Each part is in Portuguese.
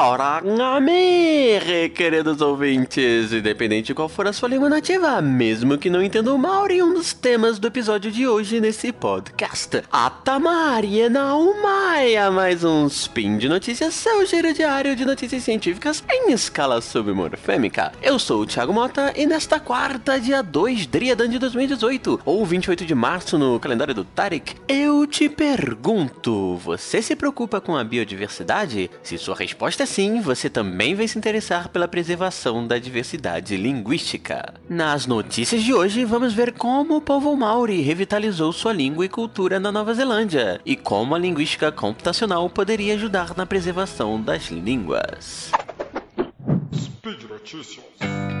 ora, amém, queridos ouvintes, independente de qual for a sua língua nativa, mesmo que não entenda o Maori, um dos temas do episódio de hoje nesse podcast. A Tamari Naumaia, mais um spin de notícias, seu giro diário de notícias científicas em escala submorfêmica. Eu sou o Thiago Mota e nesta quarta, dia 2 Driadan de 2018, ou 28 de março no calendário do Tarek, eu te pergunto, você se preocupa com a biodiversidade? Se sua resposta é sim, você também vai se interessar pela preservação da diversidade linguística. Nas notícias de hoje, vamos ver como o povo Maori revitalizou sua língua e cultura na Nova Zelândia e como a linguística computacional poderia ajudar na preservação das línguas. Speed Notícias.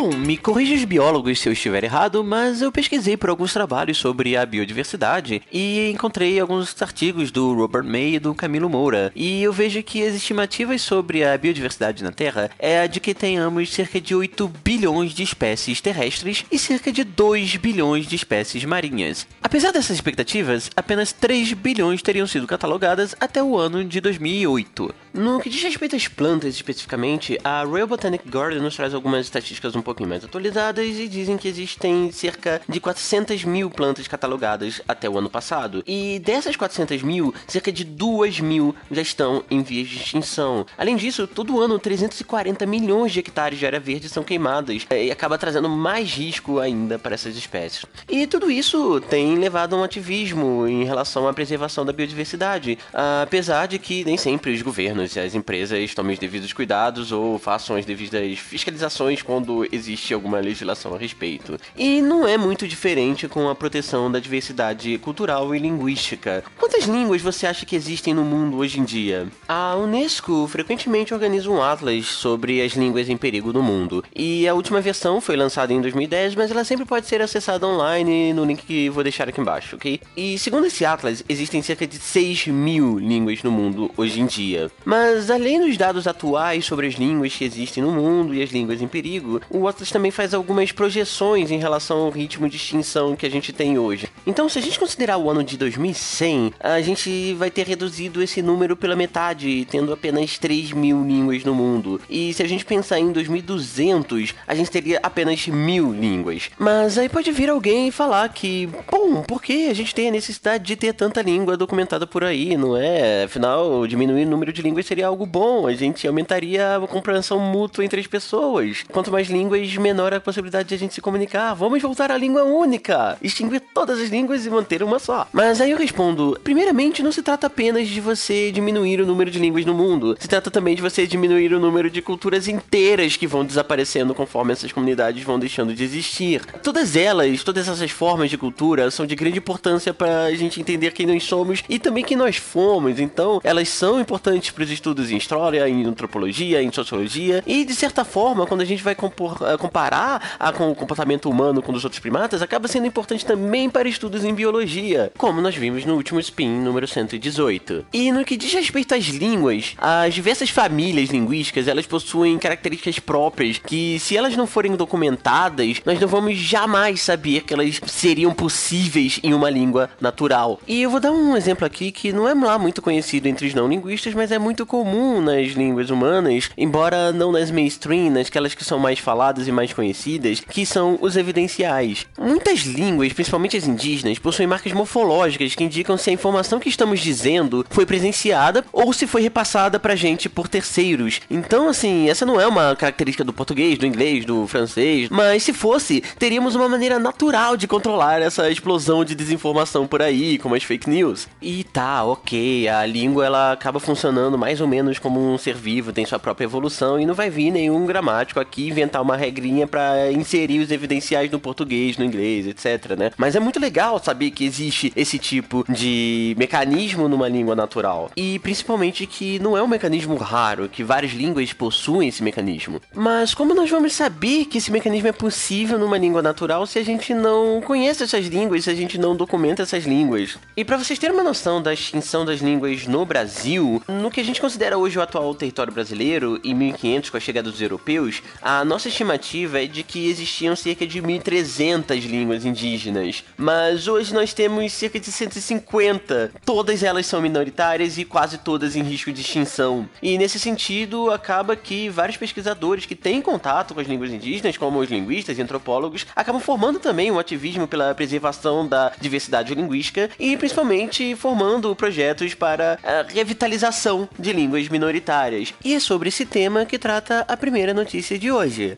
Bom, me corrija os biólogos se eu estiver errado, mas eu pesquisei por alguns trabalhos sobre a biodiversidade e encontrei alguns artigos do Robert May e do Camilo Moura. E eu vejo que as estimativas sobre a biodiversidade na Terra é a de que tenhamos cerca de 8 bilhões de espécies terrestres e cerca de 2 bilhões de espécies marinhas. Apesar dessas expectativas, apenas 3 bilhões teriam sido catalogadas até o ano de 2008. No que diz respeito às plantas especificamente, a Royal Botanic Garden nos traz algumas estatísticas um pouquinho mais atualizadas e dizem que existem cerca de 400 mil plantas catalogadas até o ano passado. E dessas 400 mil, cerca de 2 mil já estão em vias de extinção. Além disso, todo ano 340 milhões de hectares de área verde são queimadas e acaba trazendo mais risco ainda para essas espécies. E tudo isso tem levado a um ativismo em relação à preservação da biodiversidade, apesar de que nem sempre os governos e as empresas tomem os devidos cuidados ou façam as devidas fiscalizações quando existe alguma legislação a respeito. E não é muito diferente com a proteção da diversidade cultural e linguística. Quantas línguas você acha que existem no mundo hoje em dia? A Unesco frequentemente organiza um atlas sobre as línguas em perigo no mundo, e a última versão foi lançada em 2010, mas ela sempre pode ser acessada online no link que vou deixar aqui embaixo, ok? E segundo esse atlas, existem cerca de 6 mil línguas no mundo hoje em dia. Mas além dos dados atuais sobre as línguas que existem no mundo e as línguas em perigo, o Atlas também faz algumas projeções em relação ao ritmo de extinção que a gente tem hoje. Então, se a gente considerar o ano de 2100, a gente vai ter reduzido esse número pela metade, tendo apenas 3 mil línguas no mundo. E se a gente pensar em 2200, a gente teria apenas mil línguas. Mas aí pode vir alguém e falar que, bom, por que a gente tem a necessidade de ter tanta língua documentada por aí, não é? Afinal, diminuir o número de línguas seria algo bom, a gente aumentaria a compreensão mútua entre as pessoas. Quanto mais línguas, menor a possibilidade de a gente se comunicar. Vamos voltar à língua única, extinguir todas as línguas e manter uma só. Mas aí eu respondo: primeiramente, não se trata apenas de você diminuir o número de línguas no mundo, se trata também de você diminuir o número de culturas inteiras que vão desaparecendo conforme essas comunidades vão deixando de existir. Todas elas, todas essas formas de cultura são de grande importância para a gente entender quem nós somos e também quem nós fomos. Então, elas são importantes para estudos em história, em antropologia, em sociologia e de certa forma, quando a gente vai compor, uh, comparar a, com o comportamento humano com os outros primatas, acaba sendo importante também para estudos em biologia, como nós vimos no último spin número 118. E no que diz respeito às línguas, as diversas famílias linguísticas, elas possuem características próprias que se elas não forem documentadas, nós não vamos jamais saber que elas seriam possíveis em uma língua natural. E eu vou dar um exemplo aqui que não é lá muito conhecido entre os não linguistas, mas é muito comum nas línguas humanas, embora não nas mainstream, nasquelas que são mais faladas e mais conhecidas, que são os evidenciais. Muitas línguas, principalmente as indígenas, possuem marcas morfológicas que indicam se a informação que estamos dizendo foi presenciada ou se foi repassada pra gente por terceiros. Então, assim, essa não é uma característica do português, do inglês, do francês, mas se fosse, teríamos uma maneira natural de controlar essa explosão de desinformação por aí, como as fake news. E tá, ok, a língua ela acaba funcionando mais ou menos como um ser vivo, tem sua própria evolução e não vai vir nenhum gramático aqui inventar uma regrinha para inserir os evidenciais no português, no inglês, etc, né? Mas é muito legal legal saber que existe esse tipo de mecanismo numa língua natural. E principalmente que não é um mecanismo raro, que várias línguas possuem esse mecanismo. Mas como nós vamos saber que esse mecanismo é possível numa língua natural se a gente não conhece essas línguas, se a gente não documenta essas línguas? E para vocês terem uma noção da extinção das línguas no Brasil, no que a gente considera hoje o atual território brasileiro, em 1500 com a chegada dos europeus, a nossa estimativa é de que existiam cerca de 1300 línguas indígenas. Mas hoje nós temos cerca de 150. Todas elas são minoritárias e quase todas em risco de extinção. E nesse sentido, acaba que vários pesquisadores que têm contato com as línguas indígenas, como os linguistas e antropólogos, acabam formando também um ativismo pela preservação da diversidade linguística e principalmente formando projetos para a revitalização de línguas minoritárias. E é sobre esse tema que trata a primeira notícia de hoje.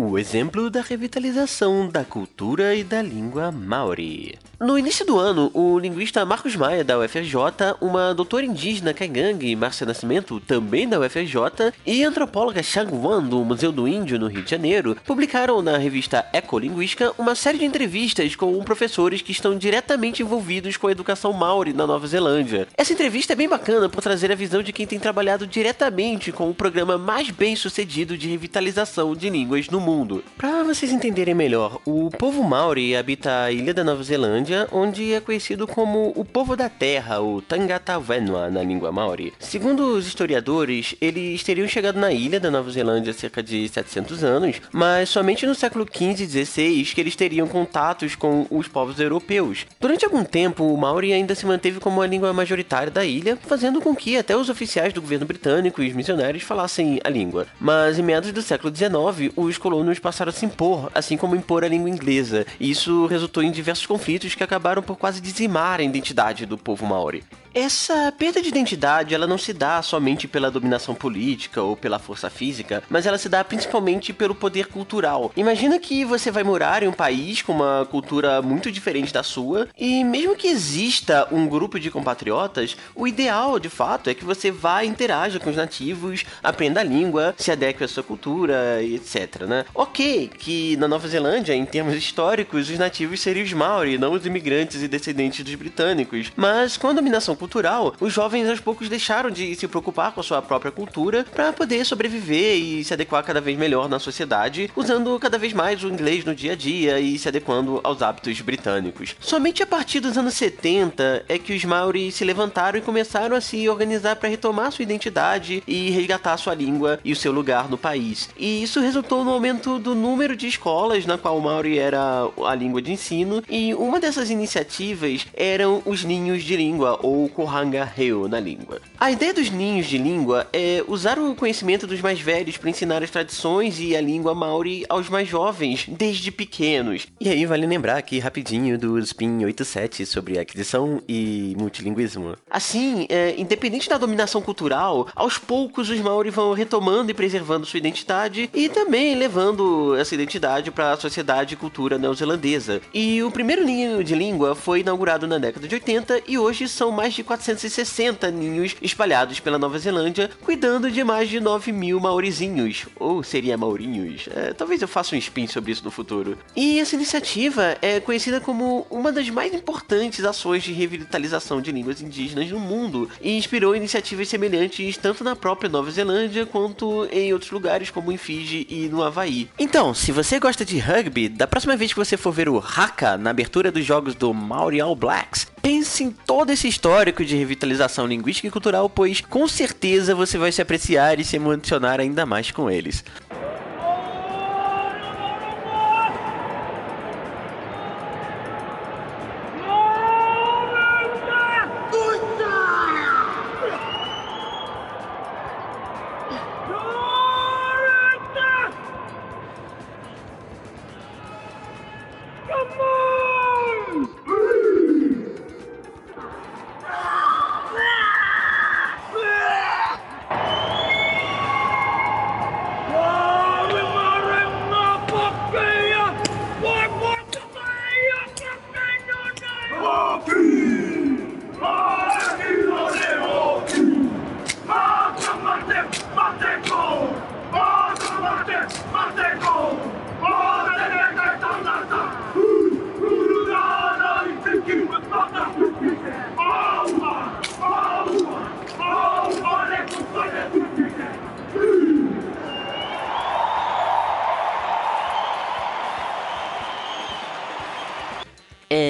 O exemplo da revitalização da cultura e da língua maori. No início do ano, o linguista Marcos Maia, da UFRJ, uma doutora indígena Kaigang, Márcia Nascimento, também da UFRJ, e a antropóloga Shang Wan, do Museu do Índio, no Rio de Janeiro, publicaram na revista Ecolinguística uma série de entrevistas com professores que estão diretamente envolvidos com a educação maori na Nova Zelândia. Essa entrevista é bem bacana por trazer a visão de quem tem trabalhado diretamente com o programa mais bem sucedido de revitalização de línguas no mundo. Para vocês entenderem melhor, o povo maori habita a ilha da Nova Zelândia onde é conhecido como o povo da terra, o Tangatawenua na língua maori. Segundo os historiadores, eles teriam chegado na ilha da Nova Zelândia há cerca de 700 anos, mas somente no século XV e XVI que eles teriam contatos com os povos europeus. Durante algum tempo, o maori ainda se manteve como a língua majoritária da ilha, fazendo com que até os oficiais do governo britânico e os missionários falassem a língua. Mas em meados do século XIX, os colonos passaram a se impor, assim como impor a língua inglesa, e isso resultou em diversos conflitos que acabaram por quase dizimar a identidade do povo maori. Essa perda de identidade, ela não se dá somente pela dominação política ou pela força física, mas ela se dá principalmente pelo poder cultural. Imagina que você vai morar em um país com uma cultura muito diferente da sua, e mesmo que exista um grupo de compatriotas, o ideal, de fato, é que você vá e interaja com os nativos, aprenda a língua, se adeque à sua cultura etc, né? Ok, que na Nova Zelândia, em termos históricos, os nativos seriam os Maori, não os imigrantes e descendentes dos britânicos, mas com a dominação cultural, os jovens aos poucos deixaram de se preocupar com a sua própria cultura para poder sobreviver e se adequar cada vez melhor na sociedade, usando cada vez mais o inglês no dia a dia e se adequando aos hábitos britânicos. Somente a partir dos anos 70 é que os Maori se levantaram e começaram a se organizar para retomar sua identidade e resgatar sua língua e o seu lugar no país. E isso resultou no aumento do número de escolas na qual o Maori era a língua de ensino, e uma dessas iniciativas eram os ninhos de língua ou Kohanga Reo na língua. A ideia dos ninhos de língua é usar o conhecimento dos mais velhos para ensinar as tradições e a língua maori aos mais jovens, desde pequenos. E aí vale lembrar aqui rapidinho do Spin 87 sobre aquisição e multilinguismo. Assim, é, independente da dominação cultural, aos poucos os maori vão retomando e preservando sua identidade e também levando essa identidade para a sociedade e cultura neozelandesa. E o primeiro ninho de língua foi inaugurado na década de 80 e hoje são mais de 460 ninhos espalhados pela Nova Zelândia, cuidando de mais de 9 mil maorizinhos. Ou seria maurinhos? É, talvez eu faça um spin sobre isso no futuro. E essa iniciativa é conhecida como uma das mais importantes ações de revitalização de línguas indígenas no mundo e inspirou iniciativas semelhantes tanto na própria Nova Zelândia quanto em outros lugares como em Fiji e no Havaí. Então, se você gosta de rugby, da próxima vez que você for ver o Haka na abertura dos jogos do Maori All Blacks, pense em todo esse histórico de revitalização linguística e cultural, pois com certeza você vai se apreciar e se emocionar ainda mais com eles.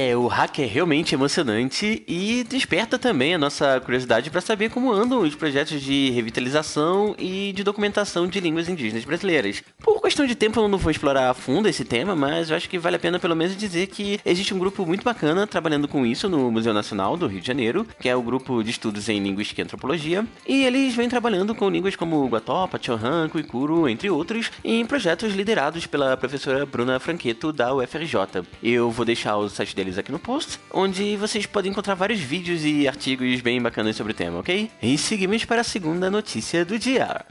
É, o hack é realmente emocionante e desperta também a nossa curiosidade para saber como andam os projetos de revitalização e de documentação de línguas indígenas brasileiras. Por questão de tempo eu não vou explorar a fundo esse tema, mas eu acho que vale a pena pelo menos dizer que existe um grupo muito bacana trabalhando com isso no Museu Nacional do Rio de Janeiro, que é o grupo de estudos em linguística e antropologia, e eles vêm trabalhando com línguas como Guatopa, Chohan, Kuikuro, entre outros, em projetos liderados pela professora Bruna Franqueto da UFRJ. Eu vou deixar o site deles aqui no post, onde vocês podem encontrar vários vídeos e artigos bem bacanas sobre o tema, ok? E seguimos para a segunda notícia do dia.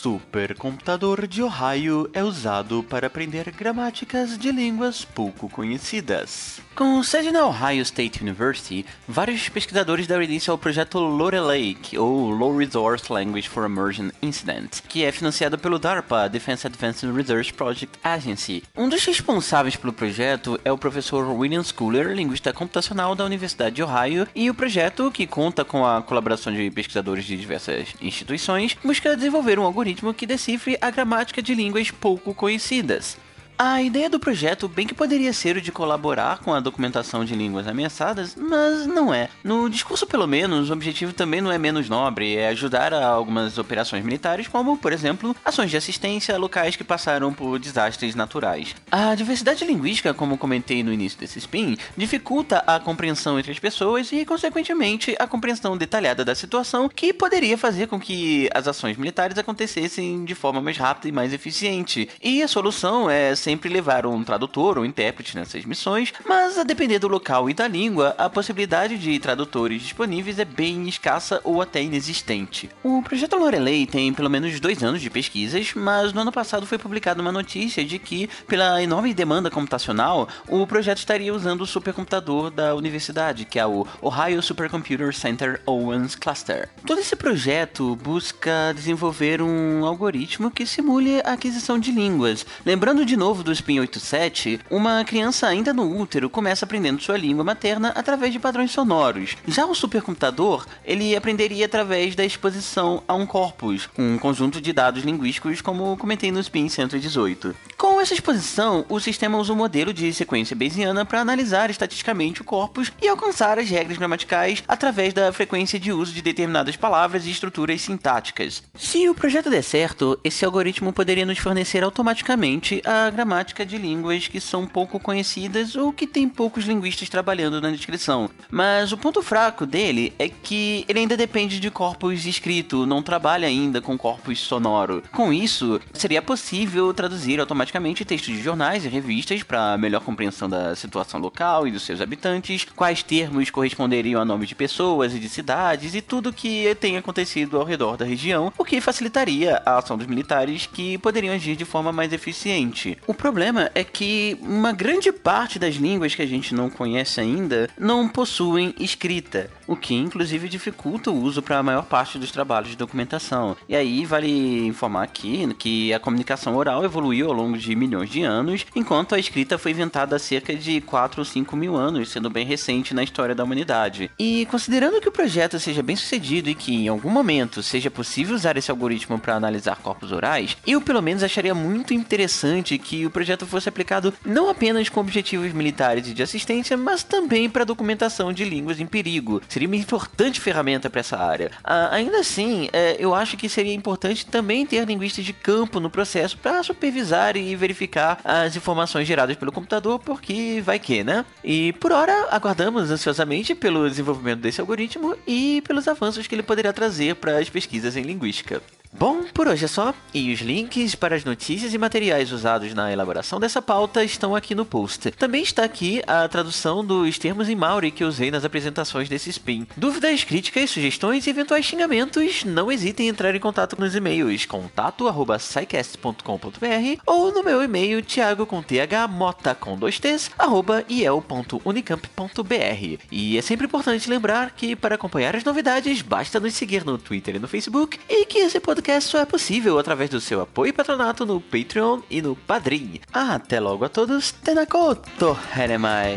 Supercomputador de Ohio é usado para aprender gramáticas de línguas pouco conhecidas. Com sede na Ohio State University, vários pesquisadores deram início ao projeto Lorelake, ou Low Resource Language for Immersion Incident, que é financiado pelo DARPA, Defense Advanced Research Project Agency. Um dos responsáveis pelo projeto é o professor William Schooler, linguista computacional da Universidade de Ohio, e o projeto, que conta com a colaboração de pesquisadores de diversas instituições, busca desenvolver um algoritmo que decifre a gramática de línguas pouco conhecidas. A ideia do projeto bem que poderia ser o de colaborar com a documentação de línguas ameaçadas, mas não é. No discurso, pelo menos, o objetivo também não é menos nobre, é ajudar a algumas operações militares, como, por exemplo, ações de assistência a locais que passaram por desastres naturais. A diversidade linguística, como comentei no início desse spin, dificulta a compreensão entre as pessoas e, consequentemente, a compreensão detalhada da situação, que poderia fazer com que as ações militares acontecessem de forma mais rápida e mais eficiente. E a solução é sempre levar um tradutor ou intérprete nessas missões, mas a depender do local e da língua, a possibilidade de tradutores disponíveis é bem escassa ou até inexistente. O projeto Lorelei tem pelo menos dois anos de pesquisas, mas no ano passado foi publicada uma notícia de que, pela enorme demanda computacional, o projeto estaria usando o supercomputador da universidade, que é o Ohio Supercomputer Center Owens Cluster. Todo esse projeto busca desenvolver um algoritmo que simule a aquisição de línguas. Lembrando de novo do Spin 87, uma criança ainda no útero começa aprendendo sua língua materna através de padrões sonoros. Já o supercomputador, ele aprenderia através da exposição a um corpus, um conjunto de dados linguísticos, como comentei no Spin 118. Com essa exposição, o sistema usa um modelo de sequência bayesiana para analisar estatisticamente o corpus e alcançar as regras gramaticais através da frequência de uso de determinadas palavras e estruturas sintáticas. Se o projeto der certo, esse algoritmo poderia nos fornecer automaticamente a gramática de línguas que são pouco conhecidas ou que tem poucos linguistas trabalhando na descrição. Mas o ponto fraco dele é que ele ainda depende de corpus escrito, não trabalha ainda com corpus sonoro. Com isso, seria possível traduzir automaticamente textos de jornais e revistas para melhor compreensão da situação local e dos seus habitantes, quais termos corresponderiam a nomes de pessoas e de cidades e tudo que tem acontecido ao redor da região, o que facilitaria a ação dos militares que poderiam agir de forma mais eficiente. O problema é que uma grande parte das línguas que a gente não conhece ainda não possuem escrita, o que inclusive dificulta o uso para a maior parte dos trabalhos de documentação. E aí vale informar aqui que a comunicação oral evoluiu ao longo de milhões de anos, enquanto a escrita foi inventada há cerca de 4 ou 5 mil anos, sendo bem recente na história da humanidade. E considerando que o projeto seja bem sucedido e que em algum momento seja possível usar esse algoritmo para analisar corpos orais, eu pelo menos acharia muito interessante que o projeto fosse aplicado não apenas com objetivos militares e de assistência, mas também para documentação de línguas em perigo. Seria uma importante ferramenta para essa área. Ah, ainda assim, é, eu acho que seria importante também ter linguistas de campo no processo para supervisar e verificar as informações geradas pelo computador, porque vai que, né? E por hora, aguardamos ansiosamente pelo desenvolvimento desse algoritmo e pelos avanços que ele poderá trazer para as pesquisas em linguística. Bom, por hoje é só, e os links para as notícias e materiais usados na elaboração dessa pauta estão aqui no post. Também está aqui a tradução dos termos em Maori que usei nas apresentações desse spin. Dúvidas, críticas, sugestões e eventuais xingamentos, não hesitem em entrar em contato nos e-mails contato@scicast.com.br ou no meu e-mail thiago com th mota com dois t's arroba iel.unicamp.br. E é sempre importante lembrar que para acompanhar as novidades basta nos seguir no Twitter e no Facebook e que esse podcast podcast só é possível através do seu apoio e patronato no Patreon e no Padrim. Até logo a todos, Tenakoto Heremai!